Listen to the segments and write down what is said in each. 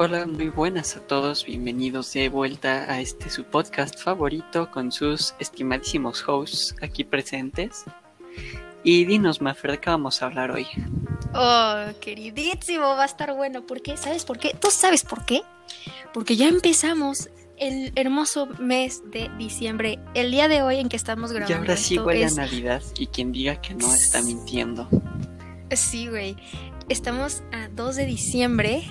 Hola, muy buenas a todos, bienvenidos de vuelta a este su podcast favorito con sus estimadísimos hosts aquí presentes. Y dinos, Maffer, ¿de qué vamos a hablar hoy? Oh, queridísimo, va a estar bueno. ¿Por qué? ¿Sabes por qué? ¿Tú sabes por qué? Porque ya empezamos el hermoso mes de diciembre, el día de hoy en que estamos grabando. Y ahora sí huele a Navidad y quien diga que no está mintiendo. Sí, güey. Estamos a 2 de diciembre.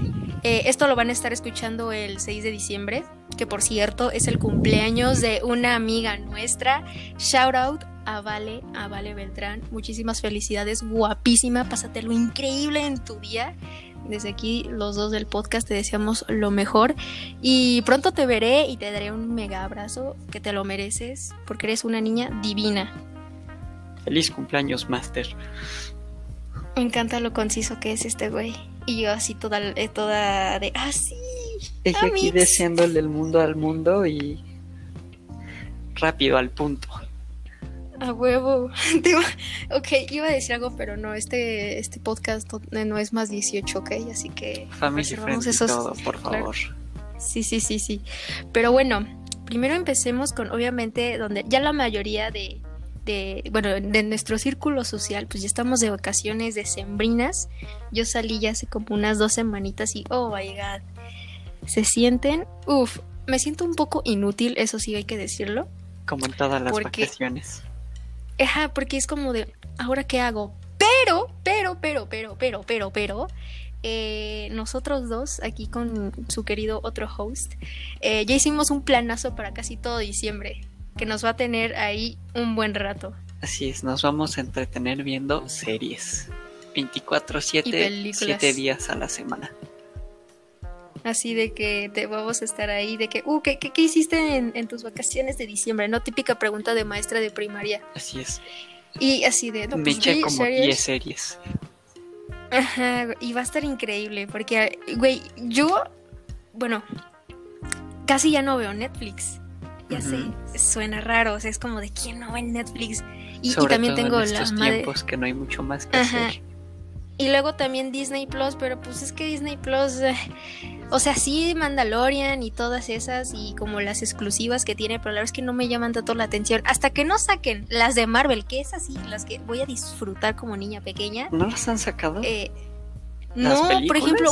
Eh, esto lo van a estar escuchando el 6 de diciembre, que por cierto es el cumpleaños de una amiga nuestra. Shout out a Vale, a Vale Beltrán. Muchísimas felicidades, guapísima. Pásatelo increíble en tu día. Desde aquí, los dos del podcast te deseamos lo mejor. Y pronto te veré y te daré un mega abrazo que te lo mereces porque eres una niña divina. Feliz cumpleaños, Master. Me encanta lo conciso que es este güey. Y yo así toda, eh, toda de, ah, sí. Ella aquí deseándole el mundo al mundo y rápido al punto. A huevo. ok, iba a decir algo, pero no, este, este podcast no es más 18, ok, así que... Family esos... todo, por favor. Sí, sí, sí, sí. Pero bueno, primero empecemos con, obviamente, donde ya la mayoría de, de, bueno, de nuestro círculo social, pues ya estamos de vacaciones decembrinas. Yo salí ya hace como unas dos semanitas y, oh my god, se sienten, uff, me siento un poco inútil, eso sí hay que decirlo. Como en todas las vacaciones. Ajá, porque es como de, ¿ahora qué hago? Pero, pero, pero, pero, pero, pero, pero, eh, nosotros dos, aquí con su querido otro host, eh, ya hicimos un planazo para casi todo diciembre, que nos va a tener ahí un buen rato. Así es, nos vamos a entretener viendo series. 24-7, 7 días a la semana. Así de que te vamos a estar ahí, de que, uh, ¿qué, qué, hiciste en, tus vacaciones de diciembre? ¿No? Típica pregunta de maestra de primaria. Así es. Y así de, no, Me pues, eché como 10 series. Ajá, y va a estar increíble, porque, güey, yo, bueno, casi ya no veo Netflix. Ya sé, suena raro, o sea, es como de quién no ve Netflix. Y, también tengo en estos tiempos que no hay mucho más que hacer. Y luego también Disney Plus, pero pues es que Disney Plus, eh, o sea, sí Mandalorian y todas esas y como las exclusivas que tiene, pero la verdad es que no me llaman tanto la atención. Hasta que no saquen las de Marvel, que es así, las que voy a disfrutar como niña pequeña. ¿No las han sacado? Eh, no, por ejemplo,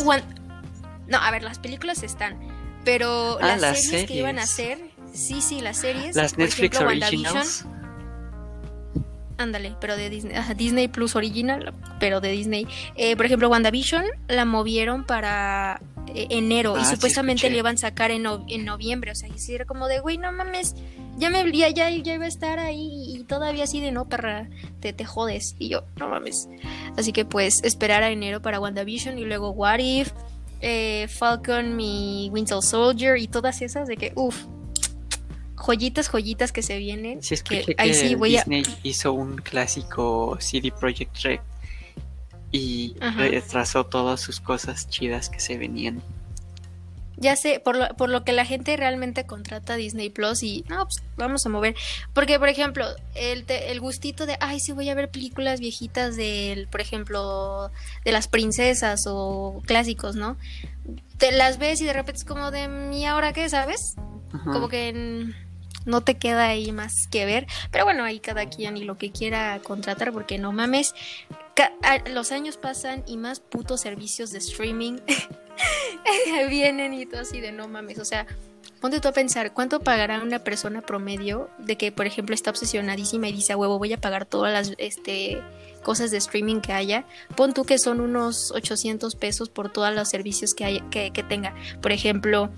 no, a ver, las películas están, pero ah, las, series, que iban a hacer, sí, sí, las series. Las Netflix Originals. Ándale, pero de Disney, Disney Plus Original, pero de Disney. Eh, por ejemplo, WandaVision la movieron para eh, enero y ah, supuestamente le iban a sacar en, en noviembre. O sea, y era como de, güey, no mames, ya me ya, ya, iba a estar ahí y todavía así de no, perra, te, te jodes. Y yo, no mames. Así que pues esperar a enero para WandaVision y luego What If, eh, Falcon, mi Winter Soldier y todas esas de que, uff, joyitas, joyitas que se vienen. Sí, que, ahí sí voy Disney hizo un clásico CD Projekt Red y retrasó todas sus cosas chidas que se venían. Ya sé, por lo, por lo que la gente realmente contrata Disney Plus y no, pues vamos a mover. Porque, por ejemplo, el, el gustito de, ay, sí voy a ver películas viejitas del, por ejemplo, de las princesas o clásicos, ¿no? Te las ves y de repente es como de, ¿y ahora qué, sabes? Como que en, no te queda ahí más que ver. Pero bueno, ahí cada quien y lo que quiera contratar, porque no mames, los años pasan y más putos servicios de streaming vienen y todo así de no mames, o sea, ponte tú a pensar, ¿cuánto pagará una persona promedio de que, por ejemplo, está obsesionadísima y dice, huevo, voy a pagar todas las este, cosas de streaming que haya? Pon tú que son unos 800 pesos por todos los servicios que, hay, que, tenga. Por ejemplo,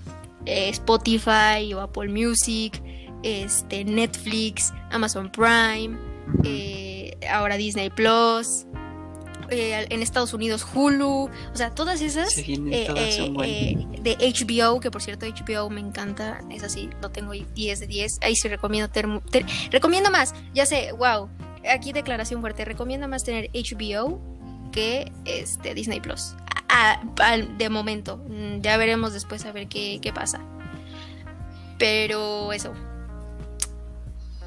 eh, Spotify o Apple Music, este, Netflix, Amazon Prime, eh, ahora Disney Plus, eh, en Estados Unidos Hulu, o sea, todas esas eh, de HBO, que por cierto HBO me encanta, es así, lo tengo 10 de 10, ahí sí recomiendo, recomiendo más, ya sé, wow, aquí declaración fuerte, recomiendo más tener HBO que este Disney Plus, de momento, mm, ya veremos después a ver qué, qué pasa. Pero eso,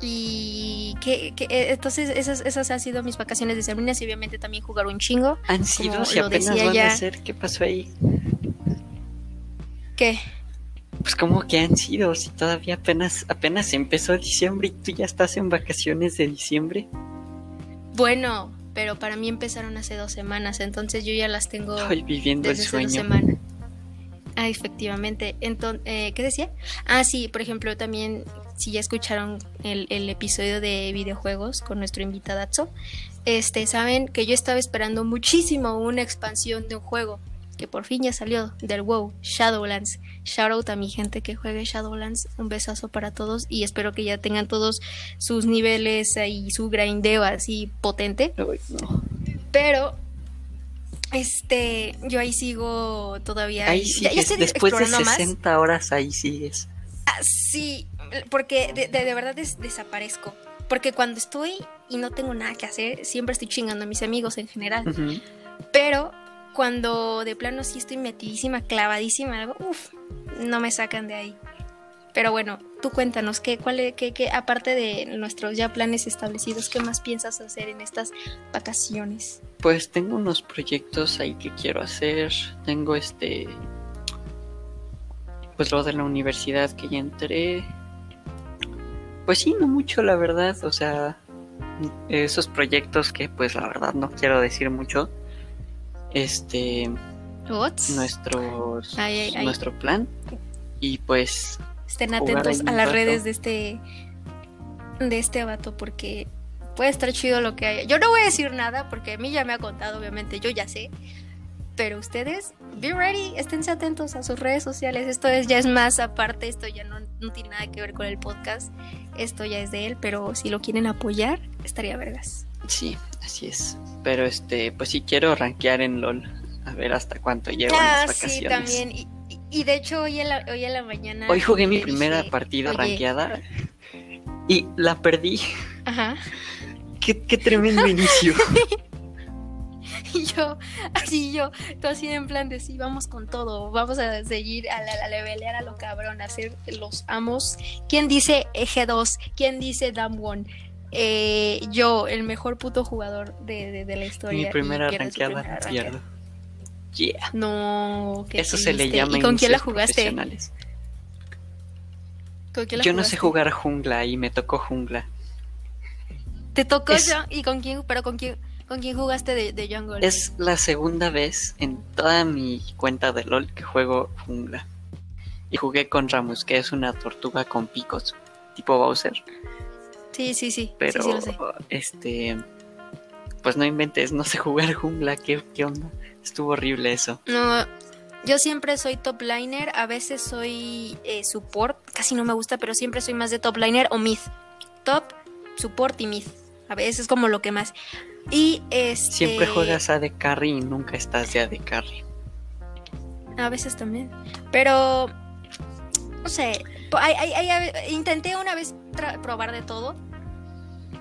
y que, eh, entonces esas, esas han sido mis vacaciones de sembrinas y obviamente también jugar un chingo. Han sido, si apenas van a ser, ¿qué pasó ahí? ¿Qué? Pues como que han sido, si todavía apenas, apenas empezó diciembre y tú ya estás en vacaciones de diciembre. Bueno, pero para mí empezaron hace dos semanas, entonces yo ya las tengo Estoy viviendo desde el hace dos sueño. semanas. Ah, efectivamente. Entonces, ¿qué decía? Ah, sí, por ejemplo, también, si ya escucharon el, el episodio de videojuegos con nuestro invitadazo, este, saben que yo estaba esperando muchísimo una expansión de un juego que por fin ya salió del WoW, Shadowlands. Shout out a mi gente que juegue Shadowlands. Un besazo para todos y espero que ya tengan todos sus niveles y su grindeo así potente. Pero, este, yo ahí sigo todavía. Ahí ya- ya sigues, después de explorando más. 60 horas ahí sigues. Sí, porque de, de- de verdad des- desaparezco. Porque cuando estoy y no tengo nada que hacer, siempre estoy chingando a mis amigos en general. Pero cuando de plano sí estoy metidísima, clavadísima, algo, uff, no me sacan de ahí. Pero bueno, tú cuéntanos, ¿qué, cuál, qué, qué, aparte de nuestros ya planes establecidos, ¿qué más piensas hacer en estas vacaciones? Pues tengo unos proyectos ahí que quiero hacer. Tengo este. Pues lo de la universidad que ya entré. Pues sí, no mucho, la verdad. O sea, esos proyectos que, pues la verdad, no quiero decir mucho. Este. ¿Ots? Nuestros, Ay, ay, ay. nuestro plan. Y pues. Estén atentos a las rato. redes de este de este vato porque puede estar chido lo que haya. Yo no voy a decir nada porque a mí ya me ha contado, obviamente, yo ya sé. Pero ustedes, be ready, esténse atentos a sus redes sociales. Esto es, ya es más aparte, esto ya no, no tiene nada que ver con el podcast. Esto ya es de él, pero si lo quieren apoyar, estaría vergas. Sí, así es. Pero este, pues sí quiero rankear en LOL. A ver hasta cuánto llevo en Ah, las sí, vacaciones. también. Y, de hecho, hoy en la, hoy en la mañana. Hoy jugué mi primera dije, partida "Oye, rankeada y la perdí. Ajá. Qué, qué tremendo inicio. Y yo, así yo, todo así en plan de sí, vamos con todo, vamos a seguir a la, a levelear a lo cabrón, a ser los amos. ¿Quién dice G2? ¿Quién dice Damwon? Eh, yo, el mejor puto jugador de, de- de la historia. mi primera la pierdo. Yeah. No, qué Eso se le llama ¿Y con quién la jugaste? profesionales. ¿Con quién la Yo no sé jugar jungla y me tocó jungla. Te tocó Es- yo, ¿y con quién? Pero con quién, con quién jugaste de, de Jungle? Es la segunda vez en toda mi cuenta de LOL que juego jungla. Y jugué con Ramus, que es una tortuga con picos, tipo Bowser. Sí, sí, sí. Pero, sí, sí, lo sé. este. Pues no inventes, no sé jugar jungla, ¿qué, qué onda? Estuvo horrible eso. No, yo siempre soy top liner, a veces soy eh, support, casi no me gusta, pero siempre soy más de top liner o mid. Top, support y mid. A veces es como lo que más. Y este. Siempre juegas AD Carry y nunca estás de AD Carry. A veces también. Pero. No sé. intenté una vez probar de todo.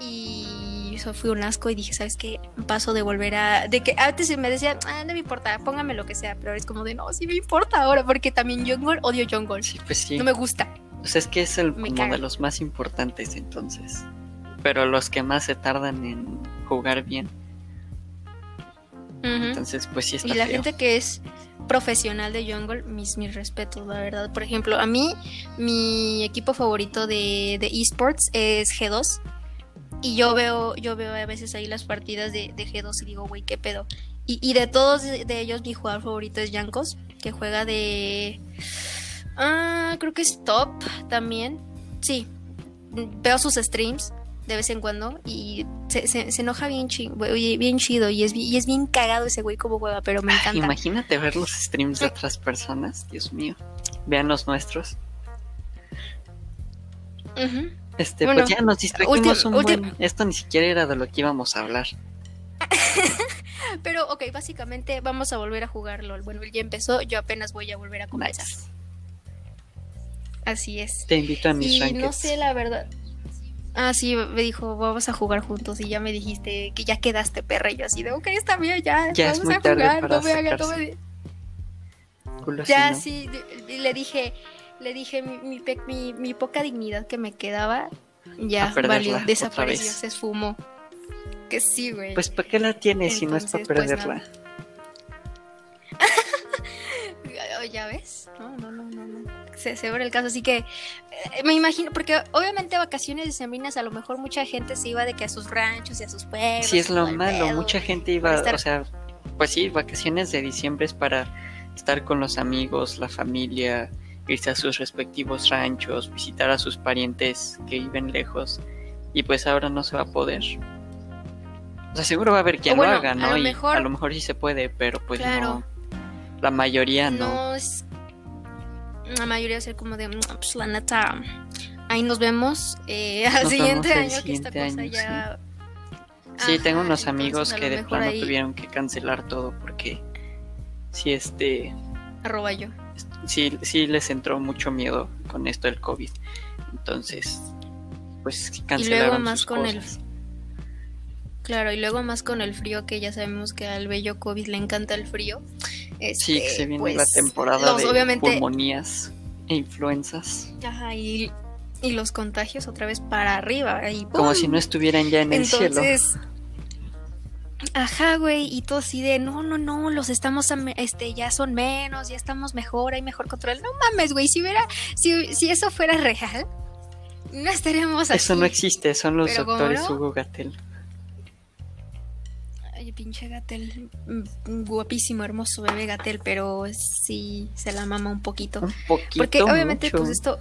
Y eso fue un asco. Y dije, ¿sabes qué? Paso de volver a. De que antes me decían, ah, no me importa, póngame lo que sea. Pero es como de, no, sí me importa ahora. Porque también Jungle odio Jungle. Sí, pues sí. No me gusta. O sea, es que es el caga. de los más importantes entonces. Pero los que más se tardan en jugar bien. Entonces, pues sí está Y la feo. gente que es profesional de Jungle, mis, mis respetos, la verdad. Por ejemplo, a mí, mi equipo favorito de, de esports es G2. Y yo veo, yo veo a veces ahí las partidas de, de G2 y digo, güey, qué pedo. Y, y de todos de, de ellos, mi jugador favorito es Jankos, que juega de. Ah, creo que es top también. Sí, veo sus streams de vez en cuando y se, se- se enoja bien, chi- bien chido y es, y es bien cagado ese güey como juega, pero me encanta. Imagínate ver los streams de otras personas, Dios mío. Vean los nuestros. Este, Bueno, pues ya nos distrajimos un buen. Esto ni siquiera era de lo que íbamos a hablar. Pero, ok, básicamente vamos a volver a jugar LOL. Bueno, él ya empezó, yo apenas voy a volver a comenzar. Nice. Así es. Te invito a mis Y rankeds. no sé, la verdad. Ah, sí, me dijo, vamos a jugar juntos. Y ya me dijiste que ya quedaste, perra. Y yo así de, ok, está bien, ya. Ya es vamos muy a tarde jugar. para No me haga, no me- Culo Ya, no. sí, y le dije, le dije mi, mi, mi- mi poca dignidad que me quedaba, ya valió, desapareció, se esfumó. Que sí, güey. Pues, ¿para qué la tienes si no es para pues, perderla? Oh, ¿Ya ves? No, no, no, no. Se, se el caso. Así que eh, me imagino, porque obviamente vacaciones de sembrinas a lo mejor mucha gente se iba de que a sus ranchos y a sus pueblos. Sí, es y lo malo. pedo, Mucha y gente iba, estar- o sea, pues sí, vacaciones de diciembre es para estar con los amigos, la familia, irse a sus respectivos ranchos, visitar a sus parientes que viven lejos. Y pues ahora no se va a poder. O sea, seguro va a haber quien bueno, lo haga, a ¿no? lo y mejor- a lo mejor sí se puede, pero pues Claro. no. La mayoría no. no es. La mayoría va a ser como de, "Mm, pues la neta, ahí nos vemos eh, al Nos siguiente vemos año que esta siguiente cosa año, ya. Sí, tengo Ajá, unos amigos a que de plano ahí tuvieron que cancelar todo porque sí, este, Arroba yo. sí, sí les entró mucho miedo con esto del COVID. Entonces, pues Y cancelaron luego más sus con el. Claro, y luego más con el frío, que ya sabemos que al bello COVID le encanta el frío. Sí, que Este, se viene pues, la temporada los- de pulmonías e influenzas. Ajá, y, y los contagios otra vez para arriba. Y Como si no estuvieran ya en el cielo. Ajá, güey, y todo así de, no, no, no, los estamos, am- este, ya son menos, ya estamos mejor, hay mejor control. No mames, güey, si hubiera, si, si eso fuera real, no estaríamos Eso aquí. no existe, son los Pero doctores no- Hugo Gatel. Ay, pinche Gatel, mm, guapísimo, hermoso bebé Gatel, pero sí se la mama un poquito. Un poquito. Porque obviamente, mucho. pues esto.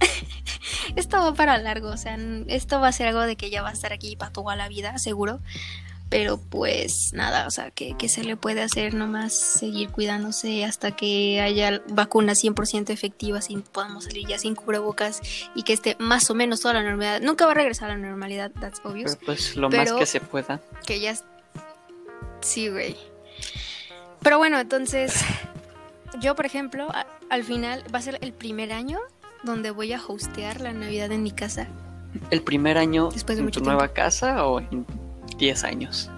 esto va para largo, o sea, esto va a ser algo de que ya va a estar aquí para toda la vida, seguro. Pero pues nada, o sea, que, que se le puede hacer nomás seguir cuidándose hasta que haya vacunas 100% efectivas y podamos salir ya sin cubrebocas y que esté más o menos toda la normalidad. Nunca va a regresar a la normalidad, that's obvious. Pero, pues lo más que se pueda. Que ya... Sí, güey. Pero bueno, entonces, yo, por ejemplo, a- al final va a ser el primer año donde voy a hostear la Navidad en mi casa. ¿El primer año Después de en mucho tu nueva casa o en 10 años?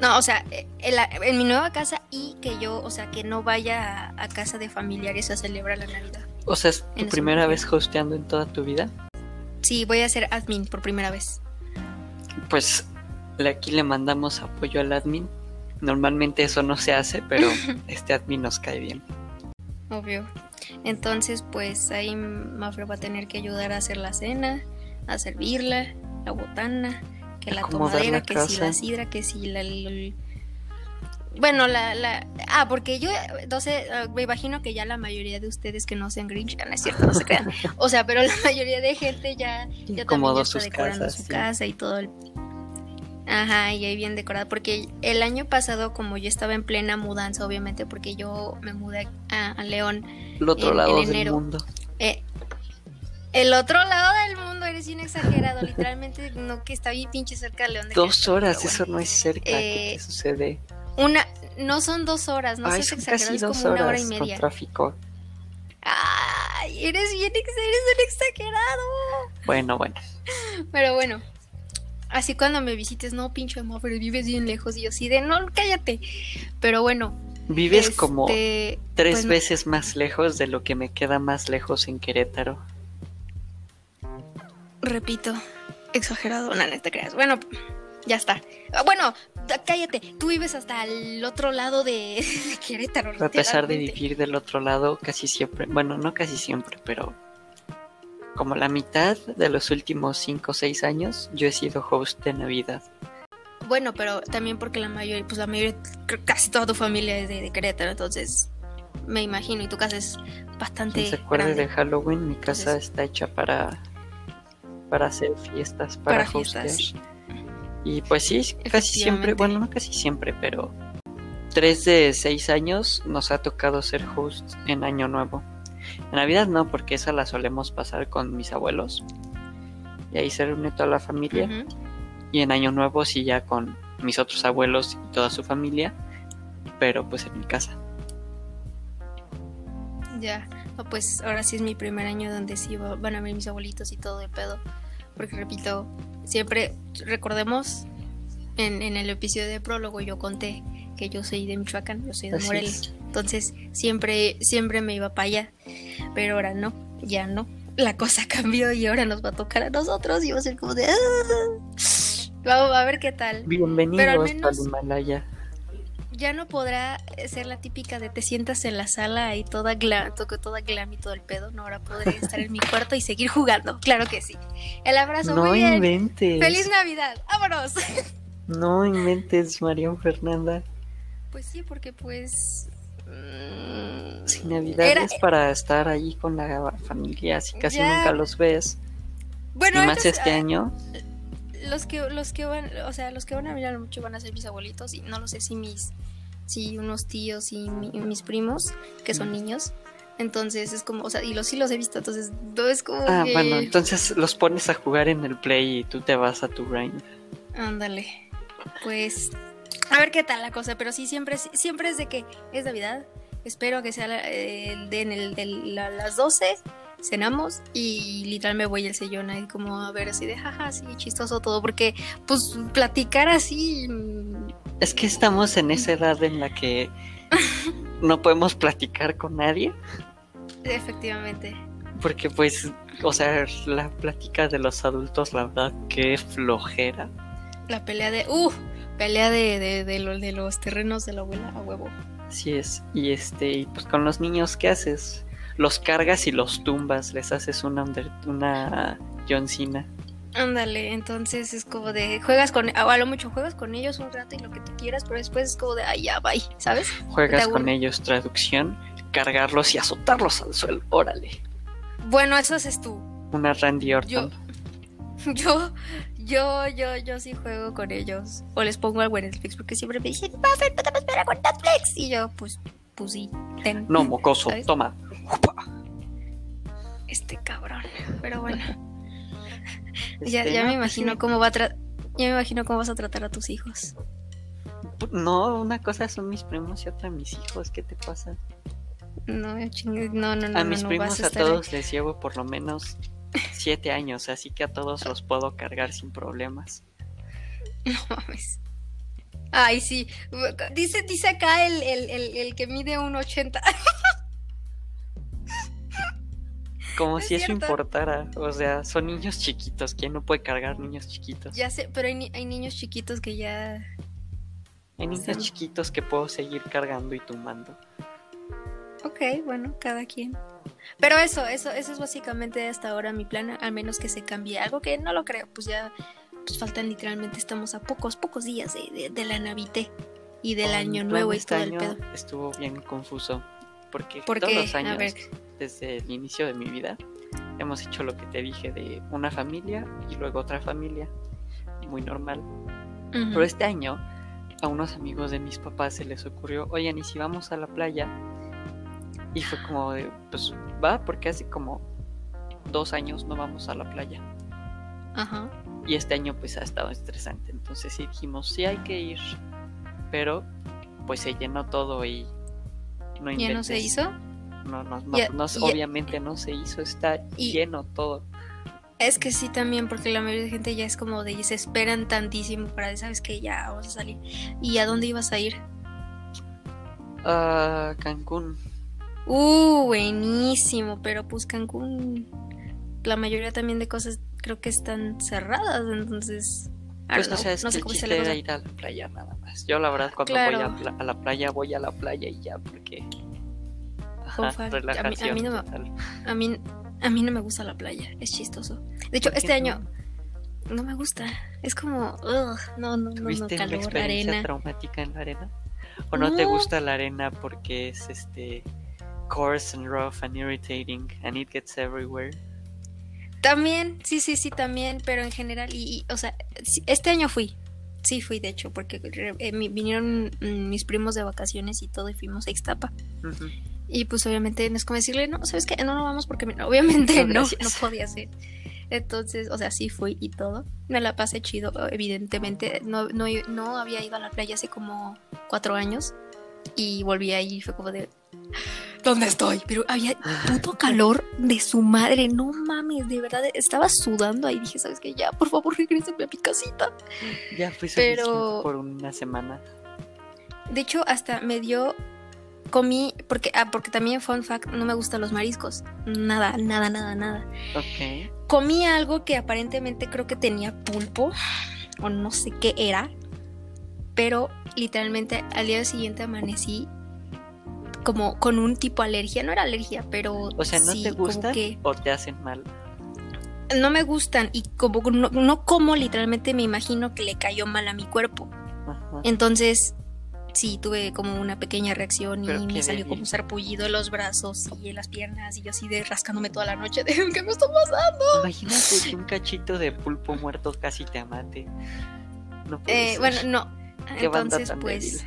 No, o sea, eh, en, la- en mi nueva casa y que yo, o sea, que no vaya a, a casa de familiares a celebrar la Navidad. O sea, ¿es tu primera me vez hosteando en toda tu vida? Sí, voy a ser admin por primera vez. Pues aquí le mandamos apoyo al admin. Normalmente eso no se hace, pero este admin nos cae bien. Obvio. Entonces, pues ahí Mafre va a tener que ayudar a hacer la cena, a servirla, la botana, que la tomadera, que si la sidra, que si la... Bueno, la, la... Ah, porque yo, sé, ah, me imagino que ya la mayoría de ustedes que no sean Grinch, no es cierto, no se crean. O sea, pero la mayoría de gente ya, ya también ya está decorando casas, su sí. casa y todo el... Ajá, y ahí bien decorada, porque el año pasado, como yo estaba en plena mudanza, obviamente, porque yo me mudé a, a León El otro En- lado en del enero. mundo. eh, el otro lado del mundo, eres bien exagerado, literalmente, no que está bien pinche cerca de León de Dos horas, eso no es cerca. ¿Qué Eh, te sucede? Una, no son dos horas, no Ay, seas exagerado, casi es dos como una hora horas y con media. tráfico. Ay, eres bien, eres un exagerado. Bueno, bueno. Pero bueno, así cuando me visites, no, pinche pero vives bien lejos, y yo sí de, no, cállate. Pero bueno. Vives como este, tres pues, veces más lejos de lo que me queda más lejos en Querétaro. Repito, exagerado, no, no te creas. Bueno, ya está. Ah, Bueno, cállate, tú vives hasta el otro lado de, de Querétaro. A pesar de vivir del otro lado, casi siempre, bueno, no casi siempre, pero como la mitad de los últimos 5 o 6 años, yo he sido host de Navidad. Bueno, pero también porque la mayoría, pues la mayoría, casi toda tu familia es de, de Querétaro, entonces me imagino, y tu casa es bastante Quien se acuerde grande. de Halloween, mi casa Entonces- está hecha para para hacer fiestas, para, Para fiestas. Y pues sí, casi siempre, bueno, no casi siempre, pero tres de seis años nos ha tocado ser host en Año Nuevo. En Navidad no, porque esa la solemos pasar con mis abuelos. Y ahí se reúne toda la familia. Y en Año Nuevo sí ya con mis otros abuelos y toda su familia. Pero pues en mi casa. Ya, pues ahora sí es mi primer año donde sí va- van a ver mis abuelitos y todo de pedo. Porque repito, siempre recordemos en, en el episodio de prólogo yo conté que yo soy de Michoacán, yo soy de es. Entonces siempre, siempre me iba para allá. Pero ahora no, ya no. La cosa cambió y ahora nos va a tocar a nosotros y va a ser como de... "Ah". Vamos a ver qué tal. Bienvenidos Pero al menos- al Himalaya. Ya no podrá ser la típica de te sientas en la sala y toda glam, toda glam y todo el pedo. No, ahora podré estar en mi cuarto y seguir jugando. Claro que sí. El abrazo, no muy bien. inventes. ¡Feliz Navidad! ¡Vámonos! No inventes, María Fernanda. Pues sí, porque pues... mm, Si Navidad era- es para estar ahí con la familia, así casi Ya. nunca los ves. Bueno, y más este ah, año. Los que los que van, o sea, los que van a mirar mucho van a ser mis abuelitos y no lo sé si mis si unos tíos y mi- mis primos que son niños. Entonces es como, o sea, y los sí los he visto, entonces no es como Ah, que- bueno, entonces los pones a jugar en el play y tú te vas a tu grind. Ándale. Pues a ver qué tal la cosa, pero sí siempre siempre es de que es Navidad. Espero que sea de en el de la- las 12 cenamos y literal me voy el sellón ahí como a ver así de jaja, sí, chistoso todo, porque pues platicar así mm, Es que estamos en esa edad en la que no podemos platicar con nadie, efectivamente. porque pues, o sea, la plática de los adultos, la verdad, que flojera. La pelea de. ¡Uh! Pelea de, de, de, lo- de los terrenos de la abuela a huevo. Así es. Y este, y pues con los niños, ¿qué haces? Los cargas y los tumbas, les haces una, una John Cena. Ándale, entonces es como de. Juegas con. A lo mucho juegas con ellos un rato y lo que tú quieras, pero después es como de. Ay, ya, bye, ¿sabes? Juegas con ellos, traducción, cargarlos y azotarlos al suelo. Órale. Bueno, eso haces tú. Una Randy Orton. Yo- Yo, yo, yo, yo sí juego con ellos. O les pongo algo en Netflix porque siempre me dicen, Buffett, no te vas a con Netflix. Y yo, pues, pues sí, ten. No, mocoso, ¿Sabes? toma. Este cabrón. Pero bueno. Este, ya, ya no, me pues imagino sí. cómo va a tra- Ya me imagino cómo vas a tratar a tus hijos. No, una cosa son mis primos y otra mis hijos. ¿Qué te pasa? No, no, no, no. a mis no, primos a, todos les llevo por lo menos siete años, así que a todos los puedo cargar sin problemas. No mames. Ay, sí. Dice, dice acá el, el, el, el que mide un 80. Como Es si eso importara. O sea, son niños chiquitos. ¿Quién no puede cargar niños chiquitos? ya sé, pero hay, ni- hay niños chiquitos que ya. Hay niños Sí. chiquitos que puedo seguir cargando y tumbando. Ok, bueno, cada quien. Pero eso, eso, eso es básicamente hasta ahora mi plan, al menos que se cambie algo que no lo creo, pues ya pues faltan literalmente, estamos a pocos, pocos días de, de, de la Navité y del Oh, año nuevo y este todo el año pedo. Estuvo bien confuso. Porque ¿Por todos qué? los A años, ver. Desde el inicio de mi vida, hemos hecho lo que te dije de una familia y luego otra familia. Muy normal. Ujú. Pero este año a unos amigos de mis papás se les ocurrió, oigan, ¿y si vamos a la playa? Y fue como de, pues va, porque hace como dos años no vamos a la playa. Ajá. Y este año pues ha estado estresante. Entonces sí dijimos, sí hay que ir. Pero pues se llenó todo y no ¿Ya no se hizo? No, no, no, no, obviamente no se hizo, está lleno todo. Es que sí también, porque la mayoría de gente ya es como de se esperan tantísimo para, sabes que ya vamos a salir. ¿Y a dónde ibas a ir? Ah, Cancún. Uh, buenísimo, pero pues Cancún, la mayoría también de cosas creo que están cerradas, entonces... Pues don't o know, sea, es no que sé cómo chiste era ir a la playa nada más. Yo la verdad cuando Claro. voy a, a la playa voy a la playa y ya porque... Ajá, a mí- a relajación mí no me- total. A mí, a mí no me gusta la playa, es chistoso. De hecho, ¿Por este año no? no me gusta, es como, ugh, no, no, no, no, ¿Tuviste una calor, experiencia arena. traumática en la arena? ¿O no, te gusta la arena porque es este coarse and rough and irritating and it gets everywhere? También, sí, sí, sí, también, pero en general, y, y, o sea, este año fui, sí fui, de hecho, porque eh, vinieron mm, mis primos de vacaciones y todo, y fuimos a Ixtapa. Y pues obviamente no es como decirle, no, ¿sabes qué? No, no vamos porque me- obviamente No, no, podía ser. Entonces, o sea, sí fui y todo. Me la pasé chido, evidentemente. No, no, no había ido a la playa hace como cuatro años. Y volví ahí y fue como de... ¿Dónde estoy? Pero había puto calor de su madre. No mames, de verdad. Estaba sudando ahí. Dije, ¿sabes qué? Ya, por favor, regréseme a mi casita. Ya fui Pero- por una semana. De hecho, hasta me dio... Comí, porque, ah, porque también, fun fact, no me gustan los mariscos. Nada, nada, nada, nada. Ok. comí algo que aparentemente creo que tenía pulpo o no sé qué era, pero literalmente al día siguiente amanecí como con un tipo alergia, no era alergia, pero O sea, ¿no sí, te gustan que o te hacen mal? no me gustan y como no, no como literalmente me imagino que le cayó mal a mi cuerpo. Entonces, sí, tuve como una pequeña reacción y me salió como un sarpullido en los brazos y en las piernas y yo así de rascándome toda la noche de ¿qué me está pasando? Imagínate que un cachito de pulpo muerto casi te mate. No Eh, bueno, no. Entonces, pues.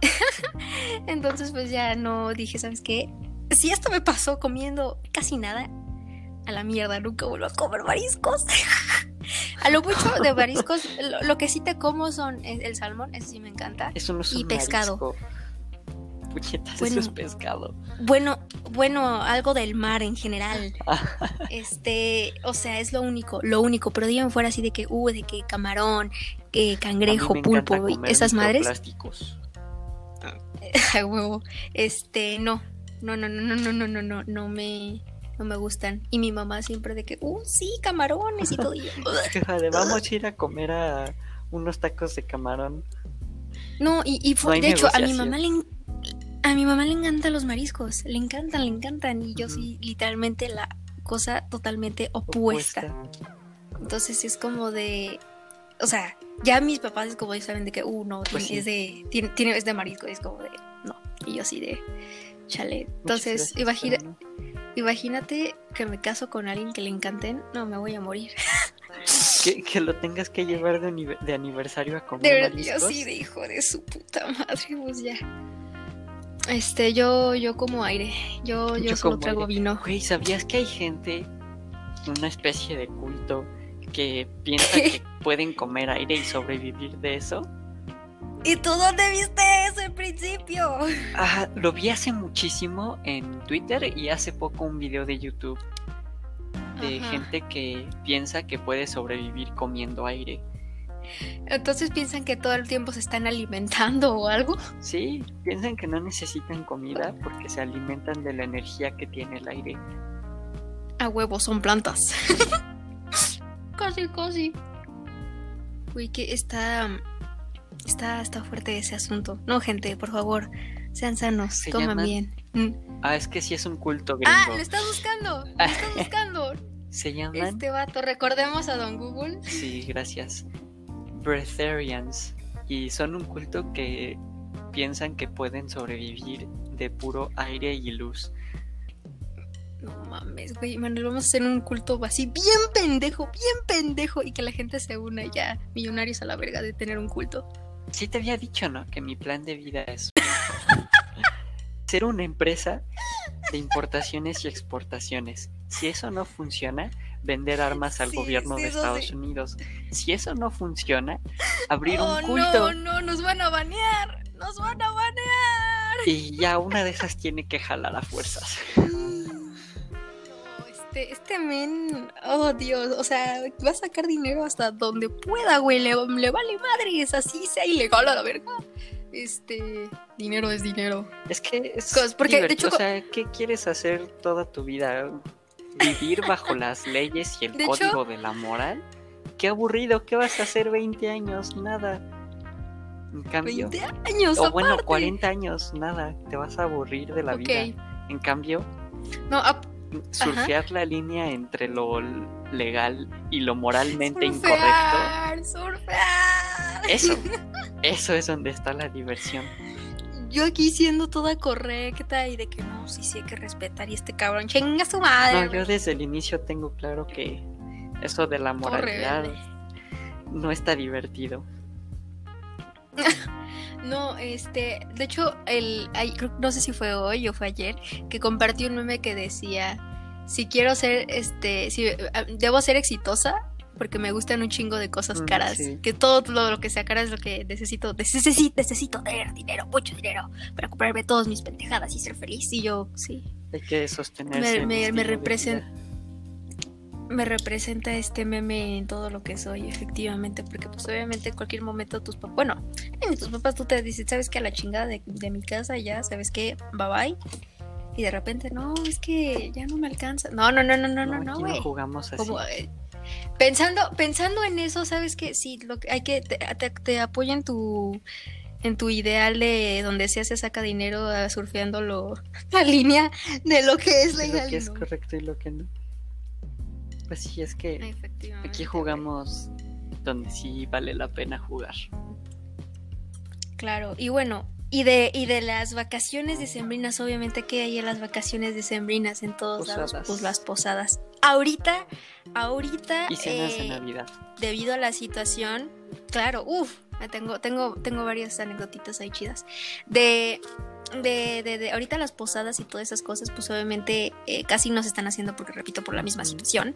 Entonces, pues ya no dije, ¿sabes qué? Si esto me pasó comiendo casi nada, a la mierda, nunca vuelvo a comer mariscos. a lo mucho de mariscos, lo, lo que sí te como son el, salmón, ese sí me encanta. Eso no es y un pescado. marisco. Puñetas, Bueno. eso es pescado. Bueno, bueno, algo del mar en general. Este, o sea, es lo único, lo único, pero díganme fuera así de que, uh, de que camarón, A cangrejo, pulpo, comer esas madres. microplásticos. A huevo. Este, no. No, no, no, no, no, no, no, no, no me, no me gustan. Y mi mamá siempre de que, uh, sí, camarones y todo. Y yo, vamos a ir a comer a unos tacos de camarón. No, y, y fue- No de hecho, a mi mamá le a mi mamá le encantan los mariscos. Le encantan, le encantan. Y yo Ujú. soy literalmente la cosa totalmente opuesta. Opuesta. Entonces es como de. O sea, ya mis papás es como ya saben de que, uh, no, Pues tiene- es de. Tiene, tiene- es de marisco. Y es como de. No. Y yo así de. Chale. Entonces, imagina. Imagínate que me caso con alguien que le encanten. No, me voy a morir. Que, que lo tengas que llevar de, anive- de aniversario a comer De verdad, yo sí de hijo de su puta madre, pues ya. Este, yo, yo como aire. Yo, yo, Yo solo como trago aire. vino. Güey, ¿sabías que hay gente, una especie de culto, que piensa que pueden comer aire y sobrevivir de eso? ¿Y tú dónde viste eso en principio? Ah, lo vi hace muchísimo en Twitter y hace poco un video de YouTube de Ajá. gente que piensa que puede sobrevivir comiendo aire. Entonces piensan que todo el tiempo se están alimentando o algo. Sí, piensan que no necesitan comida porque se alimentan de la energía que tiene el aire. A huevo, son plantas. casi, casi. Uy, que está. Está, está fuerte ese asunto. No, gente, por favor, sean sanos, Se coman llaman- bien. Mm. Ah, es que sí es un culto Ah, gringo. lo estás buscando. Lo estás buscando. Se llaman, Este vato, recordemos a Don Google. sí, gracias, Breatharians. Y son un culto que piensan que pueden sobrevivir de puro aire y luz. No mames, güey, Manuel, vamos a hacer un culto así bien pendejo, bien pendejo y que la gente se una ya, millonarios a la verga de tener un culto. Sí te había dicho, ¿no? Que mi plan de vida es ser una empresa de importaciones y exportaciones. Si eso no funciona, vender armas al Sí, gobierno sí, de Estados sí. Unidos. Si eso no funciona, abrir oh, un culto. no, no, nos van a banear, nos van a banear. Y ya una de esas tiene que jalar a fuerzas. Este, este men, oh Dios, o sea, va a sacar dinero hasta donde pueda, güey, le, le vale madres, así sea ilegal a la verga. Este, dinero es dinero. Es que es porque, de divertido. hecho, o sea, ¿qué quieres hacer toda tu vida? ¿Vivir bajo las leyes y el De hecho- código de la moral? Qué aburrido, ¿qué vas a hacer 20 años? Nada. En cambio, 20 años, o bueno, aparte. 40 años, nada, te vas a aburrir de la vida. En cambio, No, surfear la línea entre lo legal y lo moralmente incorrecto, surfear, eso, eso es donde está la diversión. Yo aquí siendo toda correcta y de que no, sí, sí hay que respetar y este cabrón, chinga su madre. No, yo desde el inicio tengo claro que eso de la moralidad no está divertido. No, este, de hecho, el, no sé si fue hoy o fue ayer, que compartí un meme que decía, si quiero ser, este, si eh, debo ser exitosa, porque me gustan un chingo de cosas caras, sí. que todo lo, lo que sea cara es lo que necesito, necesito, necesito tener dinero, mucho dinero, para comprarme todas mis pendejadas y ser feliz, y yo, sí, Hay que sostenerse. me, me, me representa. Me representa este meme en todo lo que soy, efectivamente, porque pues obviamente en cualquier momento tus papás, bueno, en tus papás tú te dices, sabes que a la chingada de, de mi casa ya, sabes que, bye bye, y de repente, no, es que ya no me alcanza, no, no, no, no, no, no, no, güey, jugamos así. como, eh, Pensando, pensando en eso, sabes que sí, lo que hay que te, te, te apoyo en tu en tu ideal de donde sea se saca dinero surfeando lo, la línea de lo que es legal. Lo que es ¿no? correcto y lo que no. Pues sí, es que aquí jugamos donde sí vale la pena jugar. Claro, y bueno, y de, y de las vacaciones decembrinas, obviamente que hay en las vacaciones decembrinas en todos lados, pues las posadas. Ahorita, ahorita, Y cenas de eh, Navidad. debido a la situación, claro, uff, tengo, tengo, tengo varias anécdotitas ahí chidas. De, de, de, de ahorita las posadas y todas esas cosas, pues obviamente eh, casi no se están haciendo porque, repito, por la misma Ujú. situación.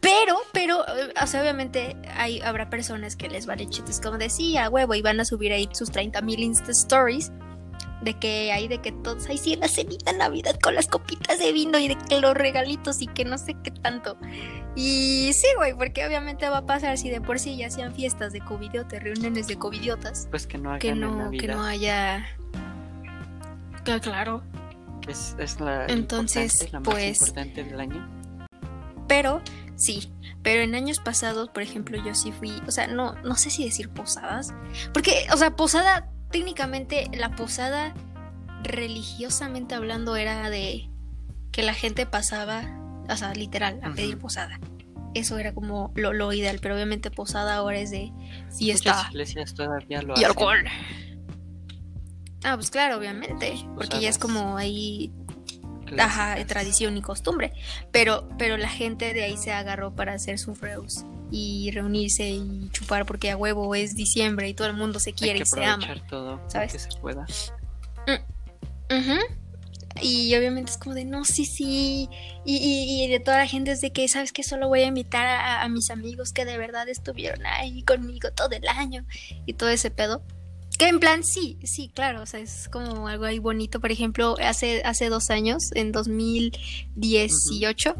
Pero, pero, eh, o sea, obviamente hay, habrá personas que les vale chites como decía, huevo, y van a subir ahí sus 30 mil Insta Stories. De que hay de que todos, ahí sí, en la cenita Navidad con las copitas de vino y de que los regalitos y que no sé qué tanto. Y sí, güey, porque obviamente va a pasar si de por sí ya hacían fiestas de covidiotas, reuniones de covidiotas, Pues que no que no, que no haya. Claro. Es, es la Entonces, la pues- más importante del año. Pero, sí. Pero en años pasados, por ejemplo, yo sí fui. O sea, no, no sé si decir posadas. Porque, o sea, posada, técnicamente, la posada, religiosamente hablando, era de que la gente pasaba, o sea, literal, a pedir posada. Eso era como lo, lo ideal, pero obviamente posada ahora es de fiesta. Muchas iglesias todavía lo y hacen. alcohol. Ah, pues claro, obviamente, porque ya es como ahí, ajá, tradición y costumbre. Pero, pero la gente de ahí se agarró para hacer sus reus y reunirse y chupar porque a huevo es diciembre y todo el mundo se Hay quiere que y se ama. todo ¿sabes? que se pueda. Ujú. Y obviamente es como de no, sí, sí. Y, y- y de toda la gente es de que, ¿sabes que Solo voy a invitar a, a mis amigos que de verdad estuvieron ahí conmigo todo el año y todo ese pedo. Que en plan, sí, sí, claro, o sea, es como algo ahí bonito. Por ejemplo, hace, hace dos años, en 2018,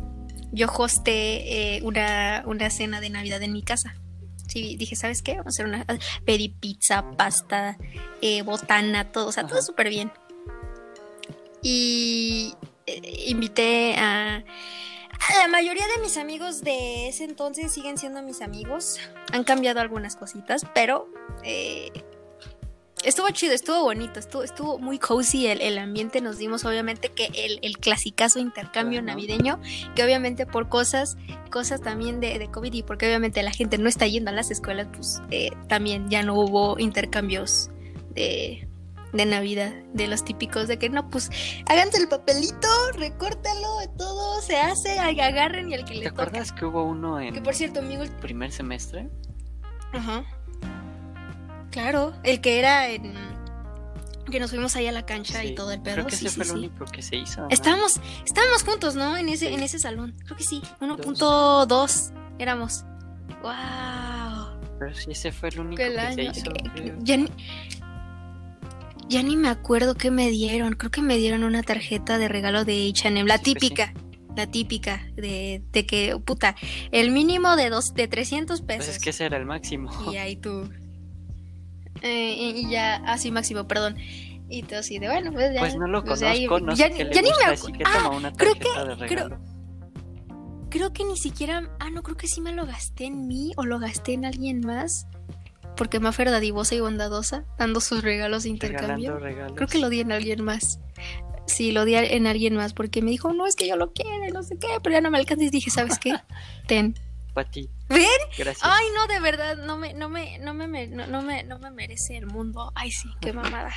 yo hosté eh, una, una cena de Navidad en mi casa. Sí, dije, ¿sabes qué? Vamos a hacer una... Pedí pizza, pasta, eh, botana, todo, o sea, todo súper bien. Y eh, invité a... a La mayoría de mis amigos de ese entonces siguen siendo mis amigos. Han cambiado algunas cositas, pero eh, estuvo chido, estuvo bonito, estuvo, estuvo muy cozy el, el ambiente. Nos dimos obviamente que el, el clasicazo intercambio Claro. navideño, que obviamente por cosas, cosas también de, de COVID y porque obviamente la gente no está yendo a las escuelas, pues eh, también ya no hubo intercambios de, de Navidad, de los típicos de que no, pues háganse el papelito, recórtalo, todo se hace, ag- agarren y al que ¿Te le toca. acuerdas que hubo uno en Que por cierto, amigo, el primer semestre? Ajá. Claro, el que era en. Que nos fuimos ahí a la cancha Sí, y todo el pedo. Creo que sí, ese sí, fue el único que se hizo. ¿no? Estábamos, estábamos juntos, ¿no? En ese, en ese salón. Creo que sí. 1.2 éramos. ¡Wow! Pero sí, ese fue el único Que el que se hizo. creo. ya, ni, ya ni me acuerdo qué me dieron. Creo que me dieron una tarjeta de regalo de HM. La pues típica. La típica de, de que, puta, el mínimo de, dos, de 300 pesos. Pues es que ese era el máximo. Y ahí tú. Eh, y ya, así máximo, perdón. Y tú así de bueno, pues ya. Pues no lo pues conozco, no ya, sé qué le ya ni me así acuerdo. que Ah, toma una creo de creo- regalo. creo que ni siquiera. Ah, no, creo que sí me lo gasté en mí o lo gasté en alguien más. Porque Mafer dadivosa y bondadosa, dando sus regalos de intercambio. Regalos. Creo que lo di en alguien más. Sí, lo di en alguien más porque me dijo, no, es que yo lo quiero, no sé qué, pero ya no me alcanza. Y dije, ¿sabes qué? Ten. Para ti. ¿Ven? Gracias. Ay, no, de verdad, no me, no me, no me, no, no me, no me merece el mundo. Ay, sí, qué mamada.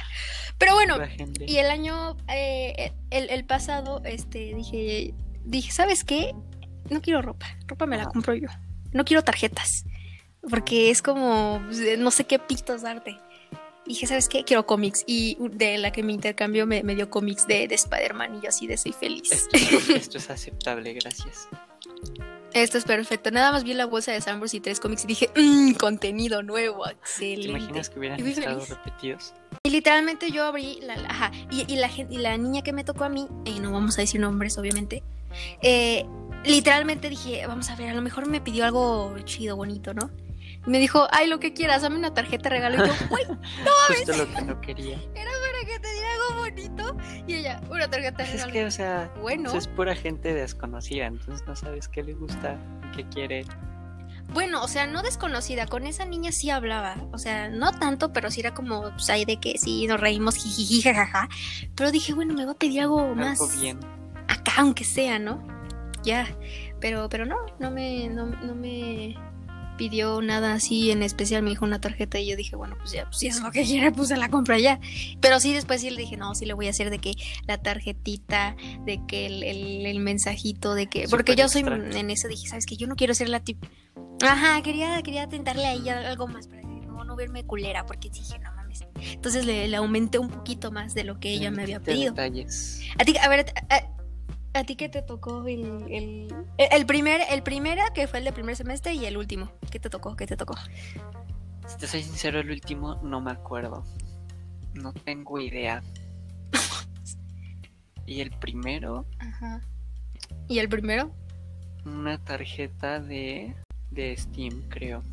Pero bueno, y el año, eh, el, el pasado, este, dije, dije, ¿sabes qué? No quiero ropa, ropa me la compro yo. No quiero tarjetas, porque es como, pues, no sé qué pitos darte. Dije, ¿sabes qué? Quiero cómics. Y de la que me intercambió me, me dio cómics de, de Spider-Man y yo así de soy feliz. Esto, es- esto es aceptable, gracias. Esto es perfecto. Nada más vi la bolsa de Sambros y tres cómics y dije, mmm, contenido nuevo, ¿Te excelente. imaginas que hubieran estado feliz. repetidos? Y literalmente yo abrí la, la- ajá, y, y la y la niña que me tocó a mí, y no vamos a decir nombres obviamente, eh, literalmente dije, vamos a ver, a lo mejor me pidió algo chido, bonito, ¿no? Y me dijo, ay, lo que quieras, dame una tarjeta regalo. Y yo, güey, Justo lo que no quería. para que te bonito. Y ella, una tarjeta de es que, o sea, Bueno, pues es pura gente desconocida, entonces no sabes qué le gusta, qué quiere. Bueno, o sea, no desconocida, con esa niña sí hablaba, o sea, no tanto, pero sí era como, pues ahí de que sí, nos reímos, jijiji, jajaja, pero dije, bueno, me va a pedir algo más bien. acá, aunque sea, ¿no? Ya, pero, pero no, no me, no, no me pidió nada así en especial, me dijo una tarjeta y yo dije, bueno, pues ya, pues si es lo que quiere, pues se la compra ya. Pero sí, después sí le dije, no, sí le voy a hacer de que la tarjetita, de que el, el, el mensajito, de que, porque yo soy extra. en eso, dije, sabes que yo no quiero ser la tip. Ajá, quería, quería tentarle ahí algo más para que no, no verme culera, porque dije, no mames. Entonces le, le aumenté un poquito más de lo que ella me había pedido. Detalles. A ti, a ver, a, a ti qué te tocó el, el, el primer, el primero que fue el de primer semestre y el último. ¿Qué te tocó? ¿Qué te tocó? Si te soy sincero, el último no me acuerdo. No tengo idea. Y el primero, Ajá. ¿Y el primero? una tarjeta de, de Steam, creo.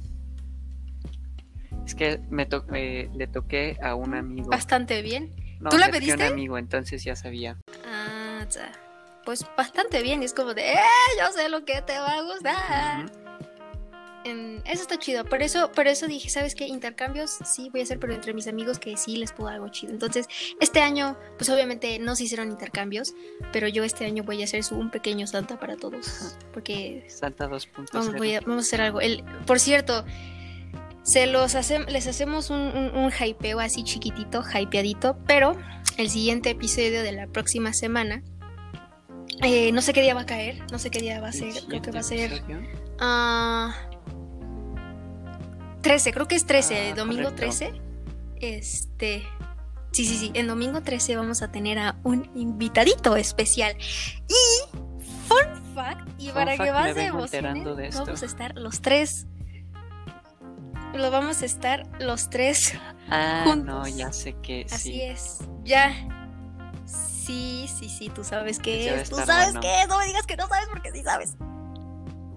Es que me to- eh, le toqué a un amigo. Bastante bien. No, ¿Tú la toqué a pediste? un amigo, entonces ya sabía. Ah, ya. Pues bastante bien. Y es como de, ¡eh! Yo sé lo que te va a gustar. Eso está chido. Por eso, por eso dije, ¿sabes qué? Intercambios sí voy a hacer, pero entre mis amigos que sí les puedo algo chido. Entonces, este año, pues obviamente no se hicieron intercambios, pero yo este año voy a hacer un pequeño Santa para todos. Porque Santa 2.0. vamos, voy a, vamos a hacer algo. El, por cierto, se los hace- les hacemos un, un, un hypeo así chiquitito, hypeadito, pero el siguiente episodio de la próxima semana. Eh, no sé qué día va a caer, no sé qué día va a ser, creo que va a ser episodio. Ah, 13, creo que es 13, Ah, domingo correcto. 13. Este. Sí, sí, sí. En domingo 13 vamos a tener a un invitadito especial. Y. Fun fact. Y Fun para que fact, emocionen, enterando de esto. vamos a estar los tres. Lo vamos a estar los tres. Ah, juntos. no, ya sé que Así sí. es. Ya. Sí, sí, sí. Tú sabes qué es. Tú sabes bueno. qué es. No me digas que no sabes porque sí sabes.